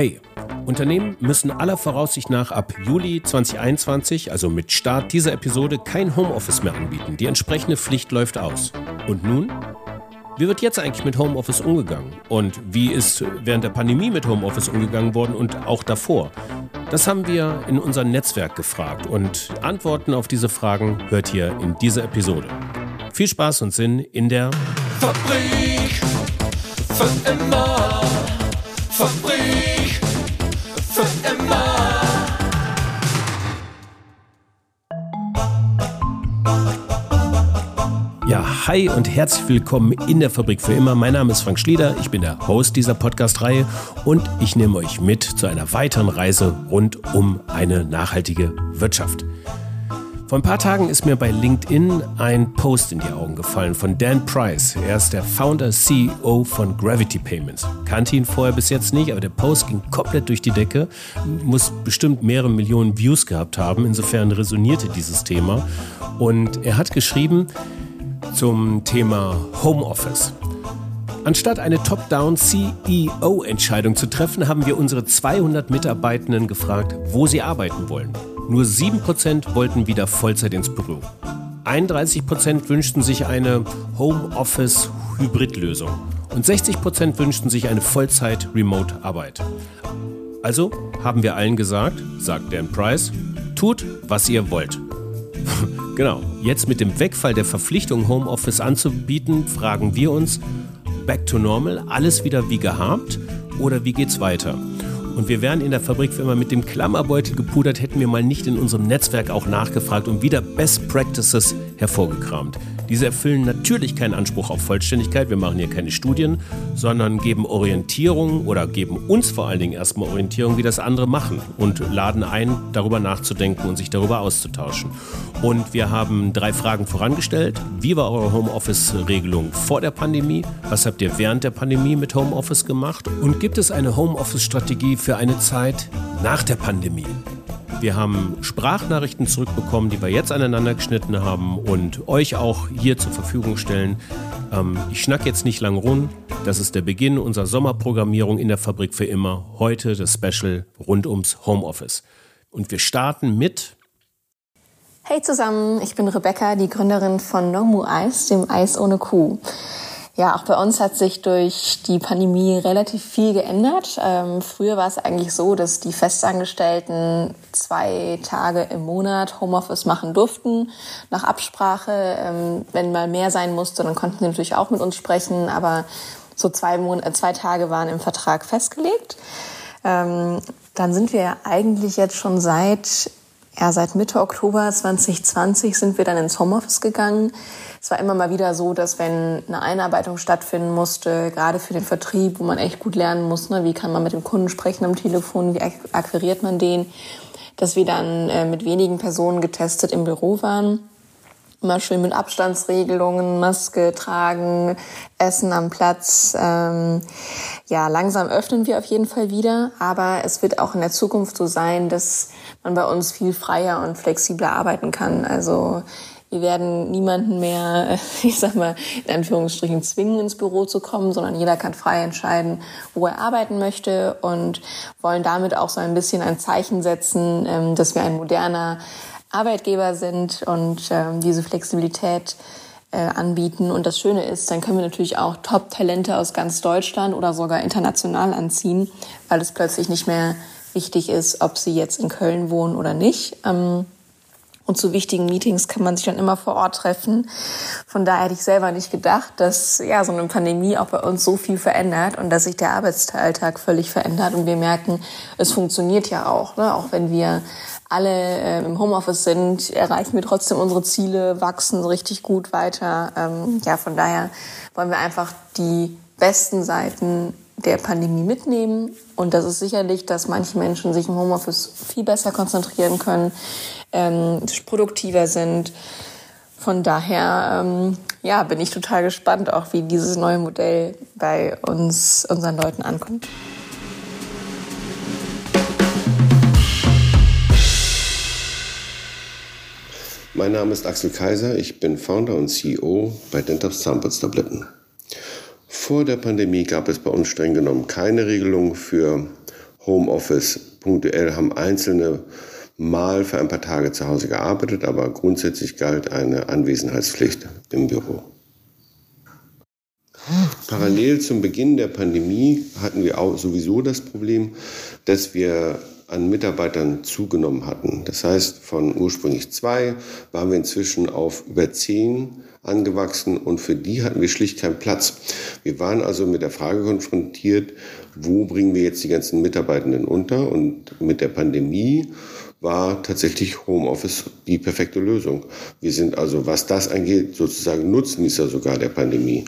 Hey, Unternehmen müssen aller Voraussicht nach ab Juli 2021, also mit Start dieser Episode, kein Homeoffice mehr anbieten. Die entsprechende Pflicht läuft aus. Und nun? Wie wird jetzt eigentlich mit Homeoffice umgegangen? Und wie ist während der Pandemie mit Homeoffice umgegangen worden und auch davor? Das haben wir in unserem Netzwerk gefragt und Antworten auf diese Fragen hört ihr in dieser Episode. Viel Spaß und Sinn in der Fabrik für immer. Fabrik für immer. Ja, hi und herzlich willkommen in der Fabrik für immer. Mein Name ist Frank Schlieder, ich bin der Host dieser Podcast-Reihe und ich nehme euch mit zu einer weiteren Reise rund um eine nachhaltige Wirtschaft. Vor ein paar Tagen ist mir bei LinkedIn ein Post in die Augen gefallen von Dan Price. Er ist der Founder, CEO von Gravity Payments. Kannte ihn vorher bis jetzt nicht, aber der Post ging komplett durch die Decke, muss bestimmt mehrere Millionen Views gehabt haben. Insofern resonierte dieses Thema. Und er hat geschrieben zum Thema Homeoffice. Anstatt eine Top-Down CEO-Entscheidung zu treffen, haben wir unsere 200 Mitarbeitenden gefragt, wo sie arbeiten wollen. Nur 7% wollten wieder Vollzeit ins Büro. 31% wünschten sich eine Homeoffice-Hybrid-Lösung und 60% wünschten sich eine Vollzeit-Remote-Arbeit. Also haben wir allen gesagt, sagt Dan Price, tut, was ihr wollt. genau, jetzt mit dem Wegfall der Verpflichtung, Homeoffice anzubieten, fragen wir uns, back to normal, alles wieder wie gehabt oder wie geht's weiter? Und wir wären in der Fabrik für immer mit dem Klammerbeutel gepudert, hätten wir mal nicht in unserem Netzwerk auch nachgefragt und wieder Best Practices hervorgekramt. Diese erfüllen natürlich keinen Anspruch auf Vollständigkeit. Wir machen hier keine Studien, sondern geben Orientierung oder geben uns vor allen Dingen erstmal Orientierung, wie das andere machen und laden ein, darüber nachzudenken und sich darüber auszutauschen. Und wir haben drei Fragen vorangestellt. Wie war eure Homeoffice-Regelung vor der Pandemie? Was habt ihr während der Pandemie mit Homeoffice gemacht? Und gibt es eine Homeoffice-Strategie für eine Zeit nach der Pandemie? Wir haben Sprachnachrichten zurückbekommen, die wir jetzt aneinander geschnitten haben und euch auch hier zur Verfügung stellen. Ähm, ich schnack jetzt nicht lang rum. Das ist der Beginn unserer Sommerprogrammierung in der Fabrik für immer. Heute das Special rund ums Homeoffice. Und wir starten mit Hey zusammen, ich bin Rebecca, die Gründerin von Nomu Eis, dem Eis ohne Kuh. Ja, auch bei uns hat sich durch die Pandemie relativ viel geändert. Ähm, früher war es eigentlich so, dass die Festangestellten zwei Tage im Monat Homeoffice machen durften, nach Absprache. Ähm, wenn mal mehr sein musste, dann konnten sie natürlich auch mit uns sprechen, aber so zwei, Mon äh, zwei Tage waren im Vertrag festgelegt. Ähm, dann sind wir eigentlich jetzt schon seit ja, seit Mitte Oktober 2020 sind wir dann ins Homeoffice gegangen. Es war immer mal wieder so, dass wenn eine Einarbeitung stattfinden musste, gerade für den Vertrieb, wo man echt gut lernen muss, ne, wie kann man mit dem Kunden sprechen am Telefon, wie akquiriert man den, dass wir dann äh, mit wenigen Personen getestet im Büro waren. Immer schön mit Abstandsregelungen, Maske tragen, Essen am Platz. Ähm, ja, langsam öffnen wir auf jeden Fall wieder, aber es wird auch in der Zukunft so sein, dass man bei uns viel freier und flexibler arbeiten kann. Also wir werden niemanden mehr, ich sag mal, in Anführungsstrichen zwingen, ins Büro zu kommen, sondern jeder kann frei entscheiden, wo er arbeiten möchte und wollen damit auch so ein bisschen ein Zeichen setzen, ähm, dass wir ein moderner Arbeitgeber sind und ähm, diese Flexibilität äh, anbieten. Und das Schöne ist, dann können wir natürlich auch Top-Talente aus ganz Deutschland oder sogar international anziehen, weil es plötzlich nicht mehr wichtig ist, ob sie jetzt in Köln wohnen oder nicht. Ähm, und zu wichtigen Meetings kann man sich dann immer vor Ort treffen. Von daher hätte ich selber nicht gedacht, dass ja so eine Pandemie auch bei uns so viel verändert und dass sich der Arbeitsalltag völlig verändert. Und wir merken, es funktioniert ja auch. Ne? Auch wenn wir alle äh, im Homeoffice sind, erreichen wir trotzdem unsere Ziele, wachsen richtig gut weiter. Ähm, ja, von daher wollen wir einfach die besten Seiten der Pandemie mitnehmen. Und das ist sicherlich, dass manche Menschen sich im Homeoffice viel besser konzentrieren können, ähm, produktiver sind. Von daher ähm, ja, bin ich total gespannt, auch wie dieses neue Modell bei uns, unseren Leuten ankommt. Mein Name ist Axel Kaiser, ich bin Founder und CEO bei Dentops Zahnputztabletten. Vor der Pandemie gab es bei uns streng genommen keine Regelung für Homeoffice. Punktuell haben einzelne mal für ein paar Tage zu Hause gearbeitet, aber grundsätzlich galt eine Anwesenheitspflicht im Büro. Parallel zum Beginn der Pandemie hatten wir auch sowieso das Problem, dass wir an Mitarbeitern zugenommen hatten. Das heißt, von ursprünglich zwei waren wir inzwischen auf über zehn angewachsen und für die hatten wir schlicht keinen Platz. Wir waren also mit der Frage konfrontiert, wo bringen wir jetzt die ganzen Mitarbeitenden unter? Und mit der Pandemie war tatsächlich Homeoffice die perfekte Lösung. Wir sind also, was das angeht, sozusagen Nutznießer sogar der Pandemie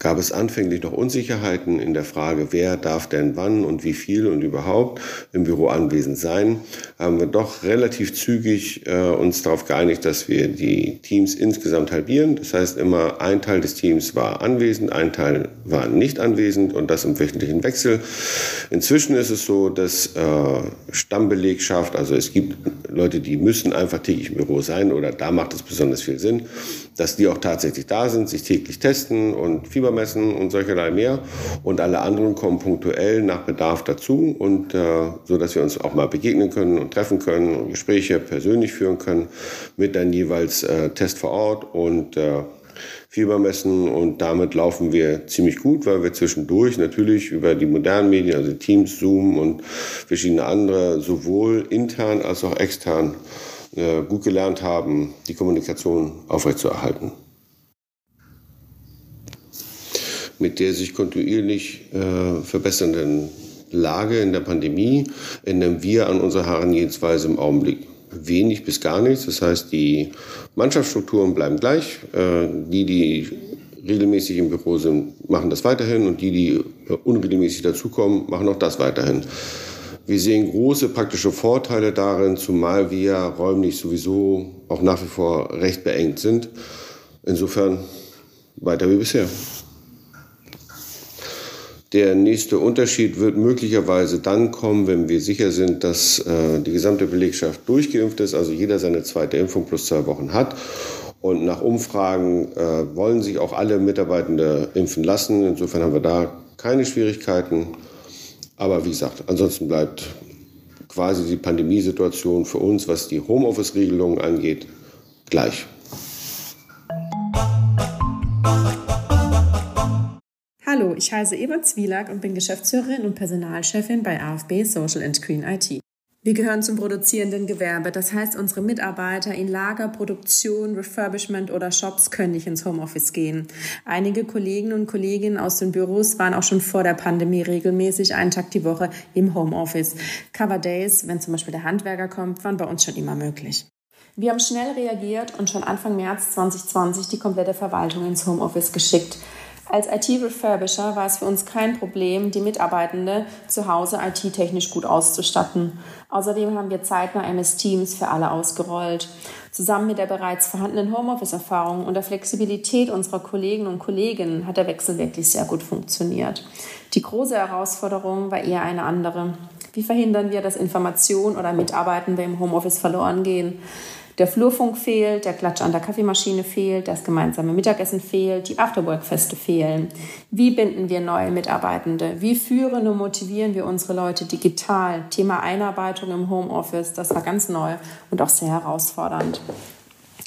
gab es anfänglich noch Unsicherheiten in der Frage, wer darf denn wann und wie viel und überhaupt im Büro anwesend sein, haben wir doch relativ zügig äh, uns darauf geeinigt, dass wir die Teams insgesamt halbieren. Das heißt, immer ein Teil des Teams war anwesend, ein Teil war nicht anwesend und das im wöchentlichen Wechsel. Inzwischen ist es so, dass äh, Stammbelegschaft, also es gibt Leute, die müssen einfach täglich im Büro sein oder da macht es besonders viel Sinn, dass die auch tatsächlich da sind, sich täglich testen und Fieber messen und solcherlei mehr. Und alle anderen kommen punktuell nach Bedarf dazu und äh, so, dass wir uns auch mal begegnen können und treffen können und Gespräche persönlich führen können mit dann jeweils äh, Test vor Ort und äh, Fieber messen und damit laufen wir ziemlich gut, weil wir zwischendurch natürlich über die modernen Medien, also Teams, Zoom und verschiedene andere, sowohl intern als auch extern äh, gut gelernt haben, die Kommunikation aufrechtzuerhalten. mit der sich kontinuierlich äh, verbessernden Lage in der Pandemie ändern wir an unserer Herangehensweise im Augenblick wenig bis gar nichts. Das heißt, die Mannschaftsstrukturen bleiben gleich. Äh, die, die regelmäßig im Büro sind, machen das weiterhin und die, die unregelmäßig dazukommen, machen auch das weiterhin. Wir sehen große praktische Vorteile darin, zumal wir räumlich sowieso auch nach wie vor recht beengt sind. Insofern weiter wie bisher. Der nächste Unterschied wird möglicherweise dann kommen, wenn wir sicher sind, dass äh, die gesamte Belegschaft durchgeimpft ist, also jeder seine zweite Impfung plus zwei Wochen hat. Und nach Umfragen äh, wollen sich auch alle Mitarbeitende impfen lassen. Insofern haben wir da keine Schwierigkeiten. Aber wie gesagt, ansonsten bleibt quasi die Pandemiesituation für uns, was die Homeoffice-Regelungen angeht, gleich. Hallo, ich heiße Eva Zwielack und bin Geschäftsführerin und Personalchefin bei AFB Social and Green IT. Wir gehören zum produzierenden Gewerbe, das heißt, unsere Mitarbeiter in Lager, Produktion, Refurbishment oder Shops können nicht ins Homeoffice gehen. Einige Kollegen und Kolleginnen aus den Büros waren auch schon vor der Pandemie regelmäßig einen Tag die Woche im Homeoffice. Cover Days, wenn zum Beispiel der Handwerker kommt, waren bei uns schon immer möglich. Wir haben schnell reagiert und schon Anfang März 2020 die komplette Verwaltung ins Homeoffice geschickt. Als IT-Refurbisher war es für uns kein Problem, die Mitarbeitende zu Hause IT-technisch gut auszustatten. Außerdem haben wir zeitnah MS Teams für alle ausgerollt. Zusammen mit der bereits vorhandenen Homeoffice-Erfahrung und der Flexibilität unserer Kollegen und Kolleginnen hat der Wechsel wirklich sehr gut funktioniert. Die große Herausforderung war eher eine andere. Wie verhindern wir, dass Informationen oder Mitarbeitende im Homeoffice verloren gehen? Der Flurfunk fehlt, der Klatsch an der Kaffeemaschine fehlt, das gemeinsame Mittagessen fehlt, die Afterwork-Feste fehlen. Wie binden wir neue Mitarbeitende? Wie führen und motivieren wir unsere Leute digital? Thema Einarbeitung im Homeoffice, das war ganz neu und auch sehr herausfordernd.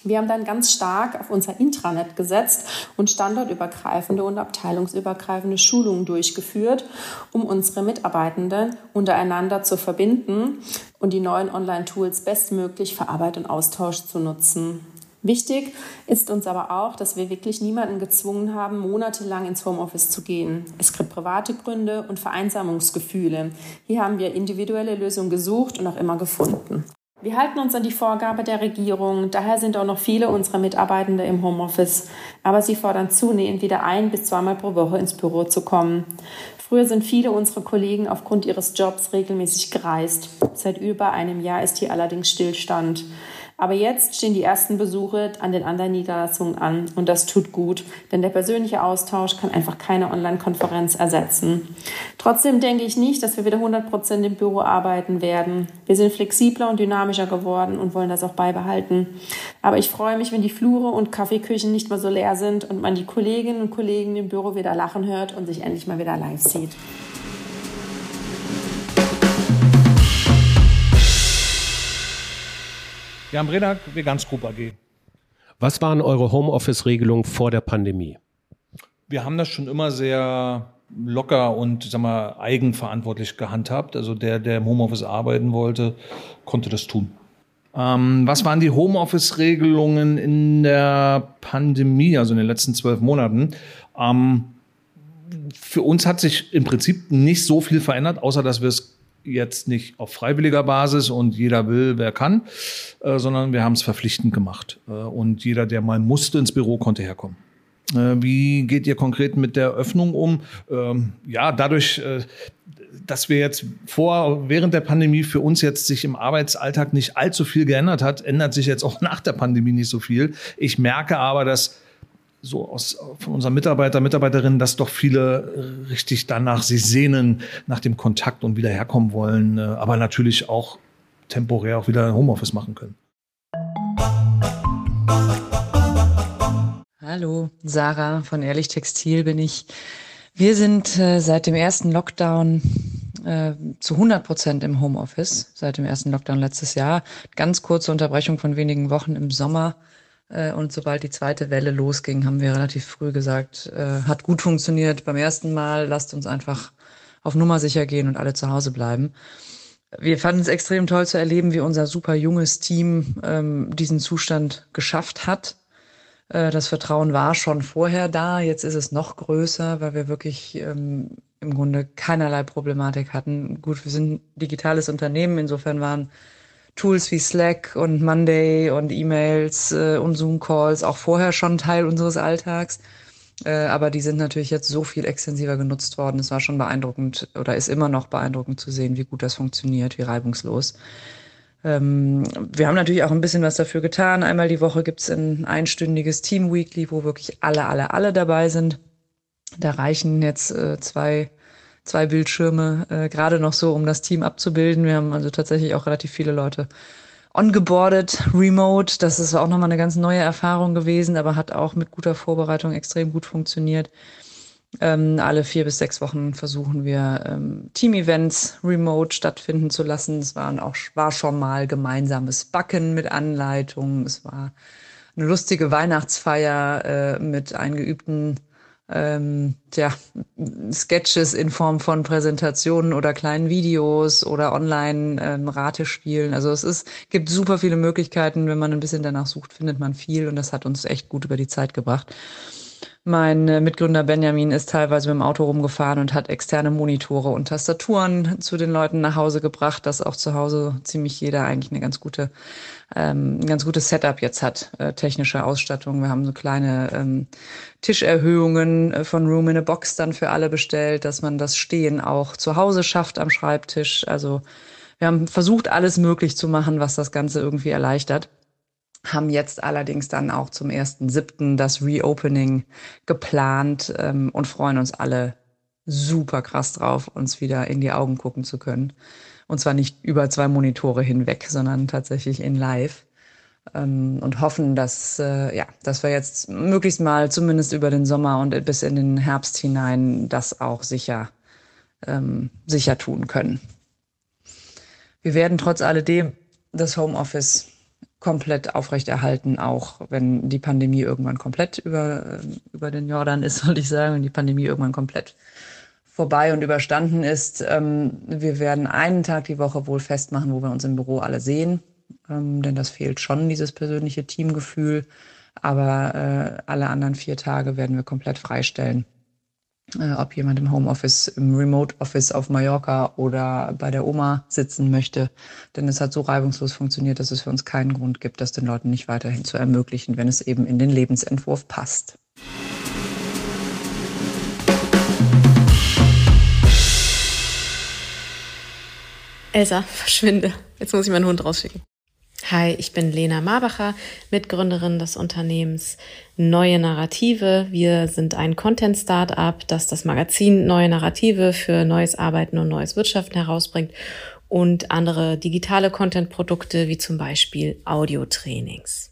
Wir haben dann ganz stark auf unser Intranet gesetzt und standortübergreifende und abteilungsübergreifende Schulungen durchgeführt, um unsere Mitarbeitenden untereinander zu verbinden und die neuen Online-Tools bestmöglich für Arbeit und Austausch zu nutzen. Wichtig ist uns aber auch, dass wir wirklich niemanden gezwungen haben, monatelang ins Homeoffice zu gehen. Es gibt private Gründe und Vereinsamungsgefühle. Hier haben wir individuelle Lösungen gesucht und auch immer gefunden. Wir halten uns an die Vorgabe der Regierung. Daher sind auch noch viele unserer Mitarbeitende im Homeoffice. Aber sie fordern zunehmend wieder ein bis zweimal pro Woche ins Büro zu kommen. Früher sind viele unserer Kollegen aufgrund ihres Jobs regelmäßig gereist. Seit über einem Jahr ist hier allerdings Stillstand. Aber jetzt stehen die ersten Besuche an den anderen Niederlassungen an und das tut gut, denn der persönliche Austausch kann einfach keine Online-Konferenz ersetzen. Trotzdem denke ich nicht, dass wir wieder 100 Prozent im Büro arbeiten werden. Wir sind flexibler und dynamischer geworden und wollen das auch beibehalten. Aber ich freue mich, wenn die Flure und Kaffeeküchen nicht mehr so leer sind und man die Kolleginnen und Kollegen im Büro wieder lachen hört und sich endlich mal wieder live sieht. Jan Brenak, Veganz Group AG. Was waren eure Homeoffice-Regelungen vor der Pandemie? Wir haben das schon immer sehr locker und sag mal, eigenverantwortlich gehandhabt. Also der, der im Homeoffice arbeiten wollte, konnte das tun. Ähm, was waren die Homeoffice-Regelungen in der Pandemie, also in den letzten zwölf Monaten? Ähm, für uns hat sich im Prinzip nicht so viel verändert, außer dass wir es jetzt nicht auf freiwilliger Basis und jeder will, wer kann, äh, sondern wir haben es verpflichtend gemacht. Äh, und jeder, der mal musste ins Büro, konnte herkommen. Äh, wie geht ihr konkret mit der Öffnung um? Ähm, ja, dadurch, äh, dass wir jetzt vor, während der Pandemie für uns jetzt sich im Arbeitsalltag nicht allzu viel geändert hat, ändert sich jetzt auch nach der Pandemie nicht so viel. Ich merke aber, dass so aus, von unseren Mitarbeiter, Mitarbeiterinnen, dass doch viele richtig danach sich sehnen, nach dem Kontakt und wieder herkommen wollen, äh, aber natürlich auch temporär auch wieder Homeoffice machen können. Hallo, Sarah von Ehrlich Textil bin ich. Wir sind äh, seit dem ersten Lockdown äh, zu 100 Prozent im Homeoffice, seit dem ersten Lockdown letztes Jahr. Ganz kurze Unterbrechung von wenigen Wochen im Sommer und sobald die zweite Welle losging, haben wir relativ früh gesagt, äh, hat gut funktioniert beim ersten Mal, lasst uns einfach auf Nummer sicher gehen und alle zu Hause bleiben. Wir fanden es extrem toll zu erleben, wie unser super junges Team ähm, diesen Zustand geschafft hat. Äh, das Vertrauen war schon vorher da, jetzt ist es noch größer, weil wir wirklich ähm, im Grunde keinerlei Problematik hatten. Gut, wir sind ein digitales Unternehmen, insofern waren Tools wie Slack und Monday und E-Mails äh, und Zoom-Calls auch vorher schon Teil unseres Alltags. Äh, aber die sind natürlich jetzt so viel extensiver genutzt worden. Es war schon beeindruckend oder ist immer noch beeindruckend zu sehen, wie gut das funktioniert, wie reibungslos. Ähm, wir haben natürlich auch ein bisschen was dafür getan. Einmal die Woche gibt's ein einstündiges Team Weekly, wo wirklich alle, alle, alle dabei sind. Da reichen jetzt äh, zwei zwei Bildschirme äh, gerade noch so, um das Team abzubilden. Wir haben also tatsächlich auch relativ viele Leute ongeboardet, remote. Das ist auch nochmal eine ganz neue Erfahrung gewesen, aber hat auch mit guter Vorbereitung extrem gut funktioniert. Ähm, alle vier bis sechs Wochen versuchen wir ähm, Team-Events remote stattfinden zu lassen. Es waren auch, war schon mal gemeinsames Backen mit Anleitungen. Es war eine lustige Weihnachtsfeier äh, mit eingeübten ähm, ja, Sketches in Form von Präsentationen oder kleinen Videos oder Online-Ratespielen. Ähm, also es ist, gibt super viele Möglichkeiten. Wenn man ein bisschen danach sucht, findet man viel und das hat uns echt gut über die Zeit gebracht. Mein äh, Mitgründer Benjamin ist teilweise mit dem Auto rumgefahren und hat externe Monitore und Tastaturen zu den Leuten nach Hause gebracht, dass auch zu Hause ziemlich jeder eigentlich eine ganz gute, ähm, ein ganz gutes Setup jetzt hat, äh, technische Ausstattung. Wir haben so kleine ähm, Tischerhöhungen äh, von Room in a Box dann für alle bestellt, dass man das Stehen auch zu Hause schafft am Schreibtisch. Also wir haben versucht, alles möglich zu machen, was das Ganze irgendwie erleichtert haben jetzt allerdings dann auch zum ersten siebten das Reopening geplant ähm, und freuen uns alle super krass drauf, uns wieder in die Augen gucken zu können. Und zwar nicht über zwei Monitore hinweg, sondern tatsächlich in Live. Ähm, und hoffen, dass, äh, ja, dass wir jetzt möglichst mal zumindest über den Sommer und bis in den Herbst hinein das auch sicher, ähm, sicher tun können. Wir werden trotz alledem das Homeoffice komplett aufrechterhalten, auch wenn die Pandemie irgendwann komplett über, über den Jordan ist, soll ich sagen, wenn die Pandemie irgendwann komplett vorbei und überstanden ist. Ähm, wir werden einen Tag die Woche wohl festmachen, wo wir uns im Büro alle sehen, ähm, denn das fehlt schon, dieses persönliche Teamgefühl. Aber äh, alle anderen vier Tage werden wir komplett freistellen äh, ob jemand im Homeoffice, im Remote Office auf Mallorca oder bei der Oma sitzen möchte. Denn es hat so reibungslos funktioniert, dass es für uns keinen Grund gibt, das den Leuten nicht weiterhin zu ermöglichen, wenn es eben in den Lebensentwurf passt. Elsa, verschwinde. Jetzt muss ich meinen Hund rausschicken. Hi, ich bin Lena Marbacher, Mitgründerin des Unternehmens Neue Narrative. Wir sind ein Content-Startup, das das Magazin Neue Narrative für neues Arbeiten und neues Wirtschaften herausbringt und andere digitale Content-Produkte wie zum Beispiel Audio-Trainings.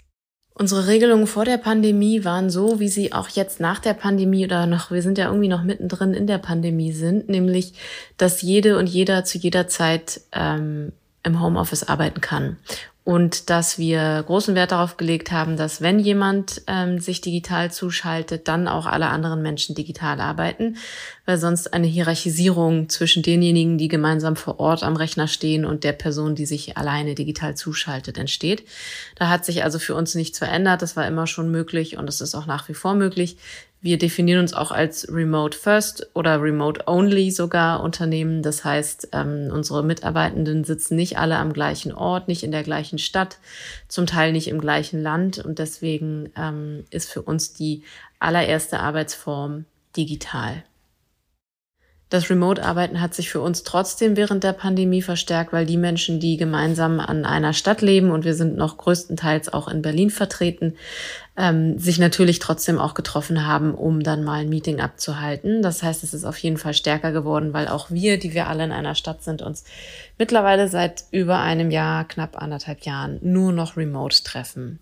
Unsere Regelungen vor der Pandemie waren so, wie sie auch jetzt nach der Pandemie oder noch, wir sind ja irgendwie noch mittendrin in der Pandemie sind, nämlich, dass jede und jeder zu jeder Zeit ähm, im Homeoffice arbeiten kann und dass wir großen Wert darauf gelegt haben, dass wenn jemand ähm, sich digital zuschaltet, dann auch alle anderen Menschen digital arbeiten, weil sonst eine Hierarchisierung zwischen denjenigen, die gemeinsam vor Ort am Rechner stehen und der Person, die sich alleine digital zuschaltet, entsteht. Da hat sich also für uns nichts verändert. Das war immer schon möglich und es ist auch nach wie vor möglich. Wir definieren uns auch als Remote First oder Remote Only sogar Unternehmen. Das heißt, ähm, unsere Mitarbeitenden sitzen nicht alle am gleichen Ort, nicht in der gleichen Stadt, zum Teil nicht im gleichen Land. Und deswegen ähm, ist für uns die allererste Arbeitsform digital. Das Remote-Arbeiten hat sich für uns trotzdem während der Pandemie verstärkt, weil die Menschen, die gemeinsam an einer Stadt leben und wir sind noch größtenteils auch in Berlin vertreten, ähm, sich natürlich trotzdem auch getroffen haben, um dann mal ein Meeting abzuhalten. Das heißt, es ist auf jeden Fall stärker geworden, weil auch wir, die wir alle in einer Stadt sind, uns mittlerweile seit über einem Jahr, knapp anderthalb Jahren, nur noch remote treffen.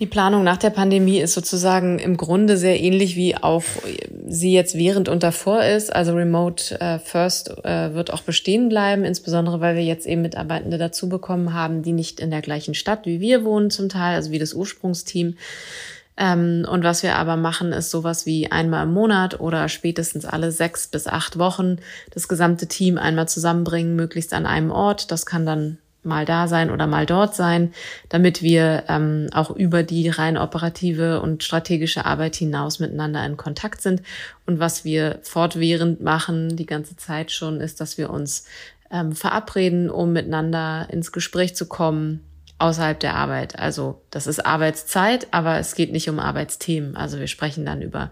Die Planung nach der Pandemie ist sozusagen im Grunde sehr ähnlich wie auch sie jetzt während und davor ist. Also Remote äh, First äh, wird auch bestehen bleiben, insbesondere weil wir jetzt eben Mitarbeitende dazu bekommen haben, die nicht in der gleichen Stadt wie wir wohnen zum Teil, also wie das Ursprungsteam. Ähm, und was wir aber machen, ist sowas wie einmal im Monat oder spätestens alle sechs bis acht Wochen das gesamte Team einmal zusammenbringen, möglichst an einem Ort. Das kann dann mal da sein oder mal dort sein, damit wir ähm, auch über die rein operative und strategische Arbeit hinaus miteinander in Kontakt sind. Und was wir fortwährend machen, die ganze Zeit schon, ist, dass wir uns ähm, verabreden, um miteinander ins Gespräch zu kommen außerhalb der Arbeit. Also das ist Arbeitszeit, aber es geht nicht um Arbeitsthemen. Also wir sprechen dann über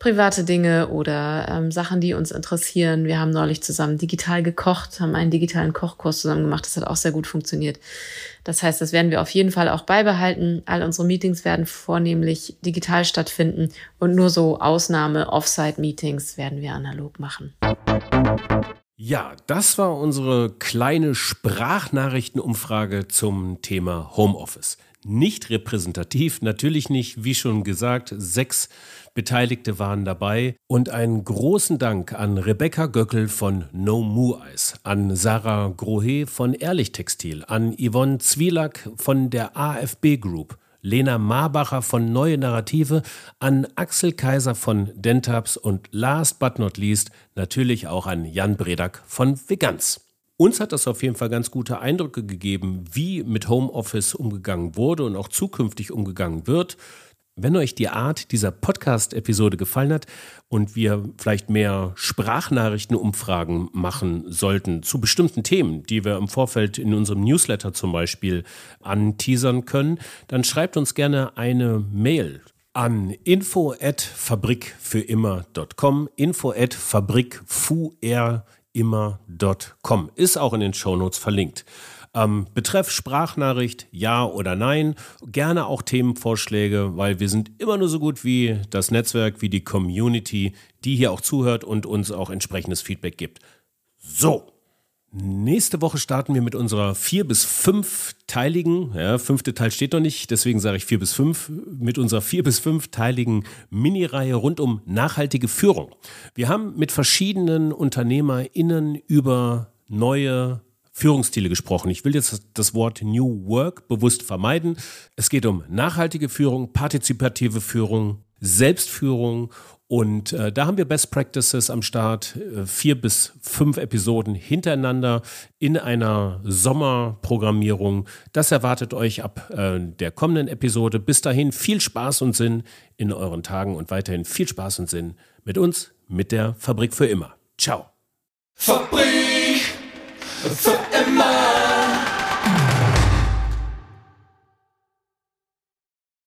private Dinge oder ähm, Sachen, die uns interessieren. Wir haben neulich zusammen digital gekocht, haben einen digitalen Kochkurs zusammen gemacht. Das hat auch sehr gut funktioniert. Das heißt, das werden wir auf jeden Fall auch beibehalten. All unsere Meetings werden vornehmlich digital stattfinden und nur so Ausnahme Offsite-Meetings werden wir analog machen. Ja, das war unsere kleine Sprachnachrichtenumfrage zum Thema Homeoffice. Nicht repräsentativ, natürlich nicht, wie schon gesagt, sechs Beteiligte waren dabei. Und einen großen Dank an Rebecca Göckel von No Moo Eyes, an Sarah Grohe von Ehrlich Textil, an Yvonne Zwielack von der AFB Group, Lena Marbacher von Neue Narrative, an Axel Kaiser von Dentabs und last but not least natürlich auch an Jan Bredak von Veganz. Uns hat das auf jeden Fall ganz gute Eindrücke gegeben, wie mit Homeoffice umgegangen wurde und auch zukünftig umgegangen wird. Wenn euch die Art dieser Podcast-Episode gefallen hat und wir vielleicht mehr Sprachnachrichtenumfragen machen sollten zu bestimmten Themen, die wir im Vorfeld in unserem Newsletter zum Beispiel anteasern können, dann schreibt uns gerne eine Mail an info at fabrikfürimmer.com info at fabrikfuerimmer.com ist auch in den Shownotes verlinkt. Ähm, betreff Sprachnachricht, ja oder nein. Gerne auch Themenvorschläge, weil wir sind immer nur so gut wie das Netzwerk, wie die Community, die hier auch zuhört und uns auch entsprechendes Feedback gibt. So. Nächste Woche starten wir mit unserer vier bis fünfteiligen, ja, fünfte Teil steht noch nicht, deswegen sage ich vier bis fünf, mit unserer vier bis fünfteiligen Mini-Reihe rund um nachhaltige Führung. Wir haben mit verschiedenen UnternehmerInnen über neue Führungsstile gesprochen. Ich will jetzt das Wort New Work bewusst vermeiden. Es geht um nachhaltige Führung, partizipative Führung, Selbstführung und äh, da haben wir Best Practices am Start, äh, vier bis fünf Episoden hintereinander in einer Sommerprogrammierung. Das erwartet euch ab äh, der kommenden Episode. Bis dahin viel Spaß und Sinn in euren Tagen und weiterhin viel Spaß und Sinn mit uns, mit der Fabrik für immer. Ciao. Fabrik für